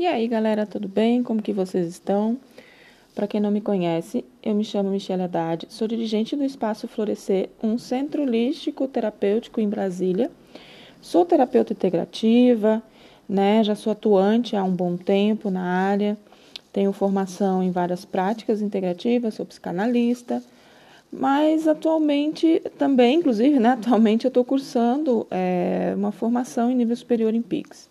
E aí, galera, tudo bem? Como que vocês estão? Para quem não me conhece, eu me chamo Michelle Haddad, sou dirigente do Espaço Florescer, um centro holístico terapêutico em Brasília. Sou terapeuta integrativa, né? Já sou atuante há um bom tempo na área. Tenho formação em várias práticas integrativas, sou psicanalista. Mas atualmente também, inclusive, né, atualmente eu estou cursando é, uma formação em nível superior em PIX.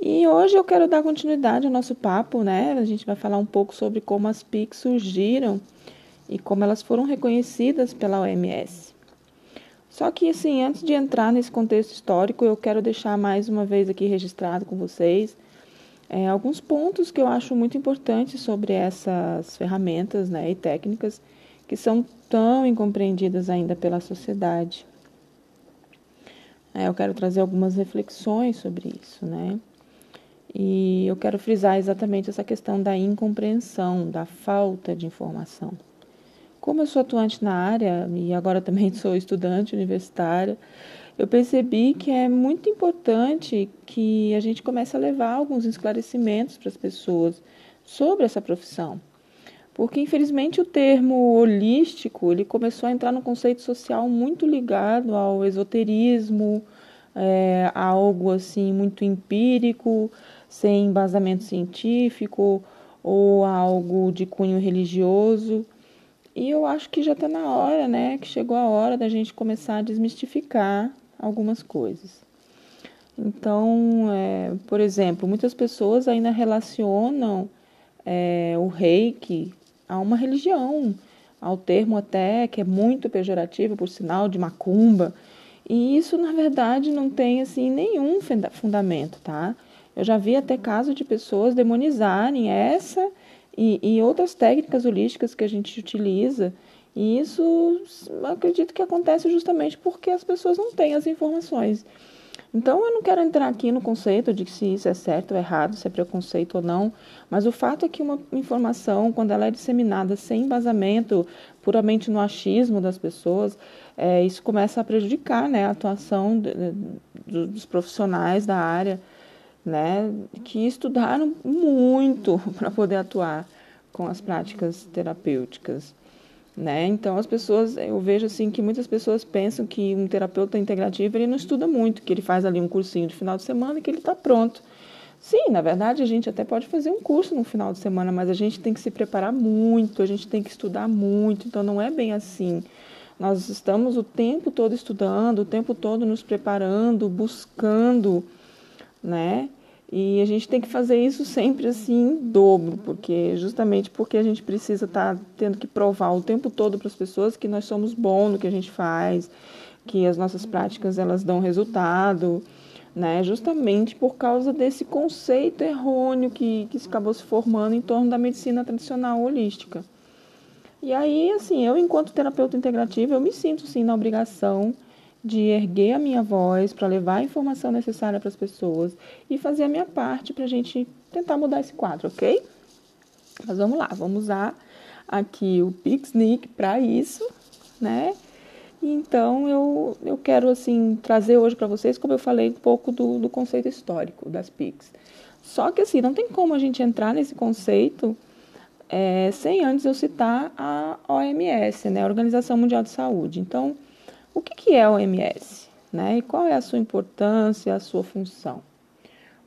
E hoje eu quero dar continuidade ao nosso papo, né? A gente vai falar um pouco sobre como as PICs surgiram e como elas foram reconhecidas pela OMS. Só que, assim, antes de entrar nesse contexto histórico, eu quero deixar mais uma vez aqui registrado com vocês é, alguns pontos que eu acho muito importantes sobre essas ferramentas né, e técnicas que são tão incompreendidas ainda pela sociedade. É, eu quero trazer algumas reflexões sobre isso, né? E eu quero frisar exatamente essa questão da incompreensão, da falta de informação. Como eu sou atuante na área e agora também sou estudante universitária, eu percebi que é muito importante que a gente comece a levar alguns esclarecimentos para as pessoas sobre essa profissão. Porque infelizmente o termo holístico, ele começou a entrar no conceito social muito ligado ao esoterismo, é, algo assim muito empírico, sem embasamento científico ou algo de cunho religioso. E eu acho que já está na hora, né? Que chegou a hora da gente começar a desmistificar algumas coisas. Então, é, por exemplo, muitas pessoas ainda relacionam é, o reiki a uma religião, ao termo até que é muito pejorativo, por sinal, de macumba. E isso, na verdade, não tem assim nenhum fundamento, tá? Eu já vi até casos de pessoas demonizarem essa e, e outras técnicas holísticas que a gente utiliza. E isso acredito que acontece justamente porque as pessoas não têm as informações. Então, eu não quero entrar aqui no conceito de se isso é certo ou errado, se é preconceito ou não, mas o fato é que uma informação, quando ela é disseminada sem embasamento, puramente no achismo das pessoas, é, isso começa a prejudicar né, a atuação de, de, dos profissionais da área né, que estudaram muito para poder atuar com as práticas terapêuticas. Né? Então as pessoas, eu vejo assim que muitas pessoas pensam que um terapeuta integrativo ele não estuda muito, que ele faz ali um cursinho de final de semana e que ele está pronto. Sim, na verdade a gente até pode fazer um curso no final de semana, mas a gente tem que se preparar muito, a gente tem que estudar muito, então não é bem assim. Nós estamos o tempo todo estudando, o tempo todo nos preparando, buscando né? E a gente tem que fazer isso sempre assim em dobro, porque justamente porque a gente precisa estar tá tendo que provar o tempo todo para as pessoas que nós somos bons no que a gente faz, que as nossas práticas elas dão resultado, né? Justamente por causa desse conceito errôneo que, que acabou se formando em torno da medicina tradicional holística. E aí, assim, eu enquanto terapeuta integrativa, eu me sinto sim na obrigação de erguer a minha voz para levar a informação necessária para as pessoas e fazer a minha parte para a gente tentar mudar esse quadro, ok? Mas vamos lá, vamos usar aqui o Pixnic para isso, né? Então eu, eu quero assim trazer hoje para vocês, como eu falei, um pouco do, do conceito histórico das PICs. Só que assim, não tem como a gente entrar nesse conceito é, sem antes eu citar a OMS, né, a Organização Mundial de Saúde. Então, o que, que é a OMS? Né? E qual é a sua importância, a sua função?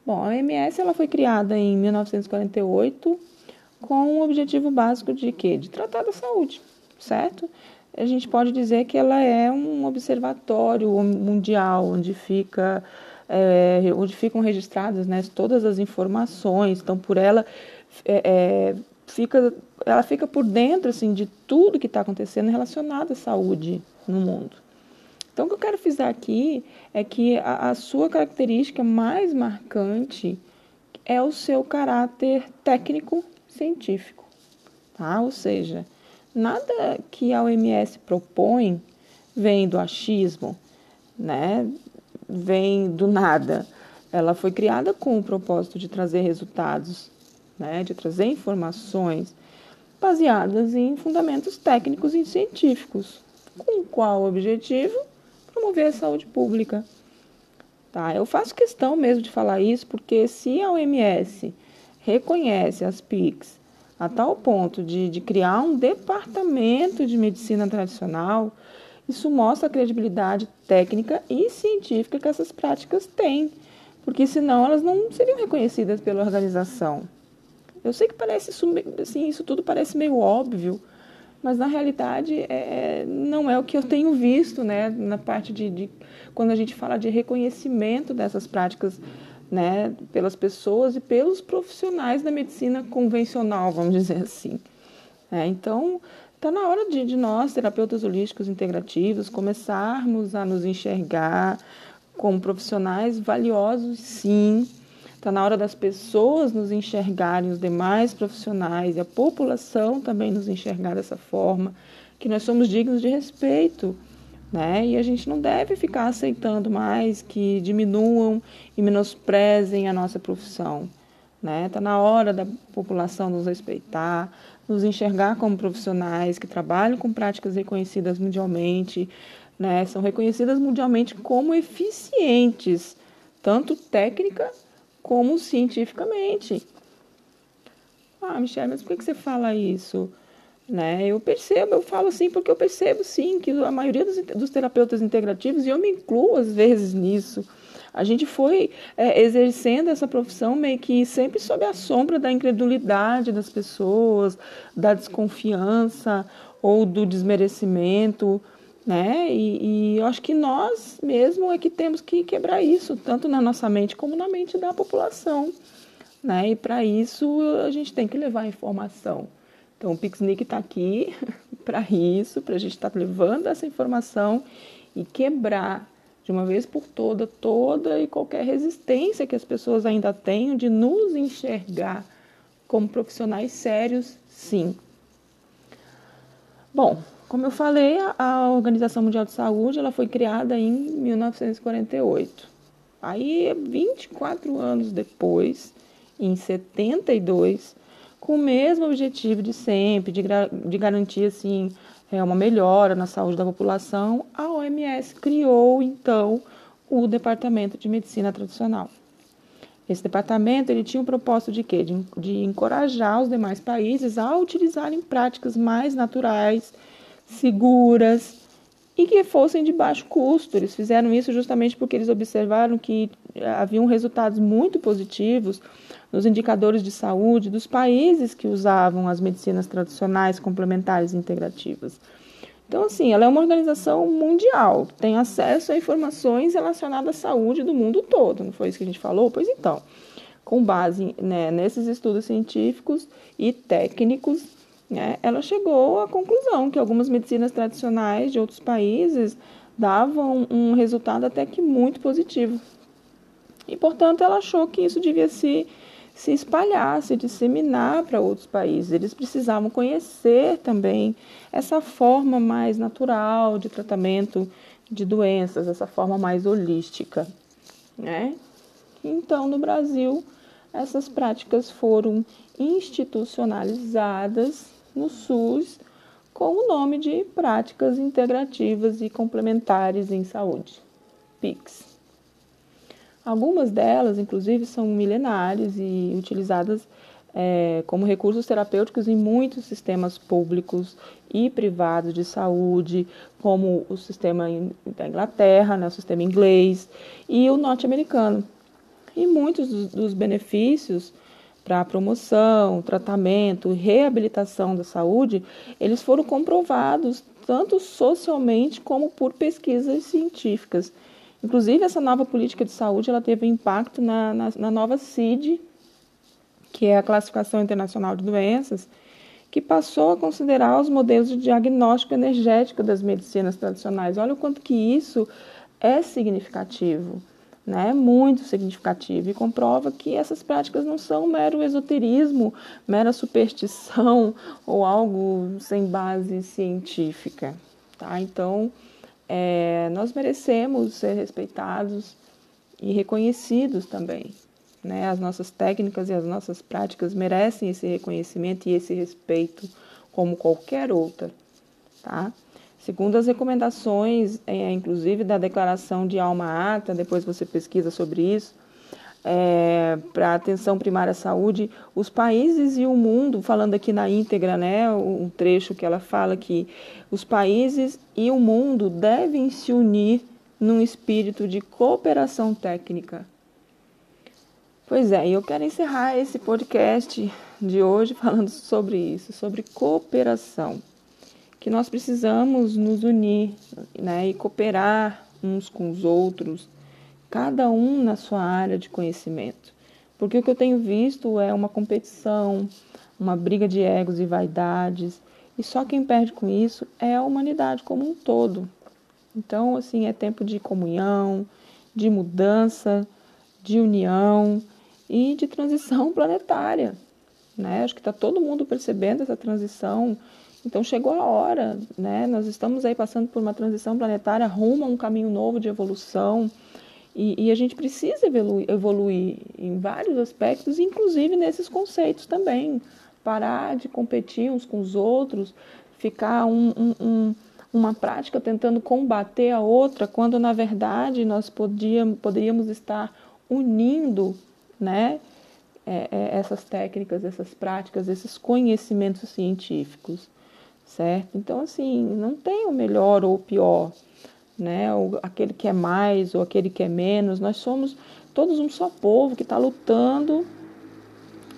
Bom, a OMS ela foi criada em 1948 com o objetivo básico de quê? De tratar da saúde, certo? A gente pode dizer que ela é um observatório mundial onde fica é, onde ficam registradas né, todas as informações. Então, por ela é, é, fica, ela fica por dentro assim de tudo que está acontecendo relacionado à saúde no mundo. Então, o que eu quero frisar aqui é que a, a sua característica mais marcante é o seu caráter técnico-científico, tá? Ou seja, nada que a OMS propõe vem do achismo, né? Vem do nada. Ela foi criada com o propósito de trazer resultados, né? De trazer informações baseadas em fundamentos técnicos e científicos. Com qual objetivo? Promover a saúde pública. Tá? Eu faço questão mesmo de falar isso, porque se a OMS reconhece as PICs a tal ponto de, de criar um departamento de medicina tradicional, isso mostra a credibilidade técnica e científica que essas práticas têm, porque senão elas não seriam reconhecidas pela organização. Eu sei que parece assim, isso tudo parece meio óbvio, mas na realidade é, não é o que eu tenho visto né, na parte de, de quando a gente fala de reconhecimento dessas práticas né, pelas pessoas e pelos profissionais da medicina convencional, vamos dizer assim. É, então, está na hora de, de, nós, terapeutas holísticos integrativos, começarmos a nos enxergar como profissionais valiosos, sim, Está na hora das pessoas nos enxergarem, os demais profissionais e a população também nos enxergar dessa forma, que nós somos dignos de respeito. Né? E a gente não deve ficar aceitando mais que diminuam e menosprezem a nossa profissão. Né? Tá na hora da população nos respeitar, nos enxergar como profissionais que trabalham com práticas reconhecidas mundialmente, né? são reconhecidas mundialmente como eficientes, tanto técnica como cientificamente. Ah, Michelle, mas por que você fala isso? Né? Eu percebo, eu falo assim porque eu percebo sim que a maioria dos, dos terapeutas integrativos, e eu me incluo às vezes nisso, a gente foi é, exercendo essa profissão meio que sempre sob a sombra da incredulidade das pessoas, da desconfiança ou do desmerecimento né? E, e, eu acho que nós mesmo é que temos que quebrar isso, tanto na nossa mente como na mente da população, né? E para isso a gente tem que levar informação. Então o Pixnic está aqui para isso, para a gente estar tá levando essa informação e quebrar de uma vez por toda toda e qualquer resistência que as pessoas ainda tenham de nos enxergar como profissionais sérios, sim. Bom, como eu falei, a Organização Mundial de Saúde ela foi criada em 1948. Aí, 24 anos depois, em 72, com o mesmo objetivo de sempre, de, de garantir assim, é, uma melhora na saúde da população, a OMS criou então o Departamento de Medicina Tradicional. Esse departamento ele tinha o propósito de quê? De, de encorajar os demais países a utilizarem práticas mais naturais seguras e que fossem de baixo custo. Eles fizeram isso justamente porque eles observaram que haviam resultados muito positivos nos indicadores de saúde dos países que usavam as medicinas tradicionais complementares e integrativas. Então, assim, ela é uma organização mundial, tem acesso a informações relacionadas à saúde do mundo todo, não foi isso que a gente falou? Pois então, com base né, nesses estudos científicos e técnicos, né, ela chegou à conclusão que algumas medicinas tradicionais de outros países davam um resultado até que muito positivo. E, portanto, ela achou que isso devia se, se espalhar, se disseminar para outros países. Eles precisavam conhecer também essa forma mais natural de tratamento de doenças, essa forma mais holística. Né? Então, no Brasil, essas práticas foram institucionalizadas no SUS com o nome de Práticas Integrativas e Complementares em Saúde, PICS. Algumas delas, inclusive, são milenares e utilizadas é, como recursos terapêuticos em muitos sistemas públicos e privados de saúde, como o sistema da Inglaterra, né, o sistema inglês e o norte-americano. E muitos dos, benefícios para a promoção, tratamento, reabilitação da saúde, eles foram comprovados tanto socialmente como por pesquisas científicas. Inclusive, essa nova política de saúde ela teve impacto na, na, na nova CID, que é a Classificação Internacional de Doenças, que passou a considerar os modelos de diagnóstico energético das medicinas tradicionais. Olha o quanto que isso é significativo né, muito significativo e comprova que essas práticas não são mero esoterismo, mera superstição ou algo sem base científica. Tá? Então, é, nós merecemos ser respeitados e reconhecidos também. Né? As nossas técnicas e as nossas práticas merecem esse reconhecimento e esse respeito como qualquer outra. Tá? Segundo as recomendações, é, inclusive da Declaração de Alma Ata, depois você pesquisa sobre isso, é, para atenção primária à saúde, os países e o mundo, falando aqui na íntegra, né, um trecho que ela fala que os países e o mundo devem se unir num espírito de cooperação técnica. Pois é, eu quero encerrar esse podcast de hoje falando sobre isso, sobre cooperação. Que nós precisamos nos unir né, e cooperar uns com os outros cada um na sua área de conhecimento. Porque o que eu tenho visto é uma competição, uma briga de egos e vaidades, e só quem perde com isso é a humanidade como um todo. Então, assim, é tempo de comunhão, de mudança, de união e de transição planetária. Né? Acho que está todo mundo percebendo essa transição. Então chegou a hora, né? Nós estamos aí passando por uma transição planetária rumo a um caminho novo de evolução. E, e, a gente precisa evoluir, evoluir em vários aspectos, inclusive nesses conceitos também. Parar de competir uns com os outros, ficar um, um, um, uma prática tentando combater a outra, quando na verdade nós podíamos, poderíamos estar unindo né, é, é, essas técnicas, essas práticas, esses conhecimentos científicos, certo? Então, assim, não tem o melhor ou o pior né? Ou aquele que é mais ou aquele que é menos. Nós somos todos um só povo que está lutando,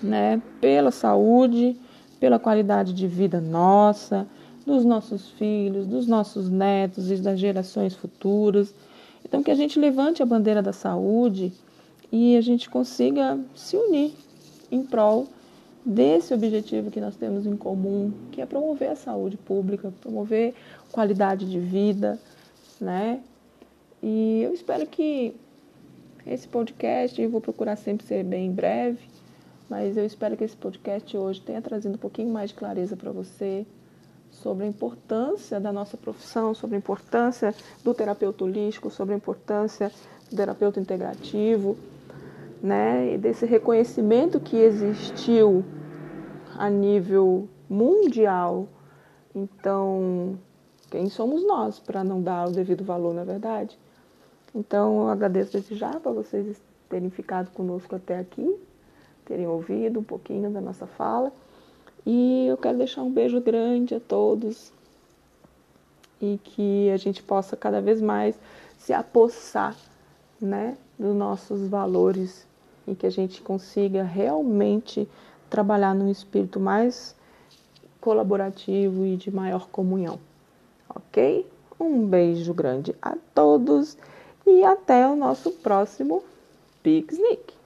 né? Pela saúde, pela qualidade de vida nossa, dos nossos filhos, dos nossos netos e das gerações futuras. Então que a gente levante a bandeira da saúde e a gente consiga se unir em prol desse objetivo que nós temos em comum, que é promover a saúde pública, promover qualidade de vida, né? E eu espero que esse podcast, eu vou procurar sempre ser bem breve, mas eu espero que esse podcast hoje tenha trazido um pouquinho mais de clareza para você sobre a importância da nossa profissão, sobre a importância do terapeuta holístico, sobre a importância do terapeuta integrativo, né? Desse reconhecimento que existiu a nível mundial. Então, quem somos nós para não dar o devido valor, na é verdade? Então, eu agradeço desde já para vocês terem ficado conosco até aqui, terem ouvido um pouquinho da nossa fala. E eu quero deixar um beijo grande a todos e que a gente possa cada vez mais se apossar né, dos nossos valores e que a gente consiga realmente trabalhar num espírito mais colaborativo e de maior comunhão ok? Um beijo grande a todos e até o nosso próximo Pixnick.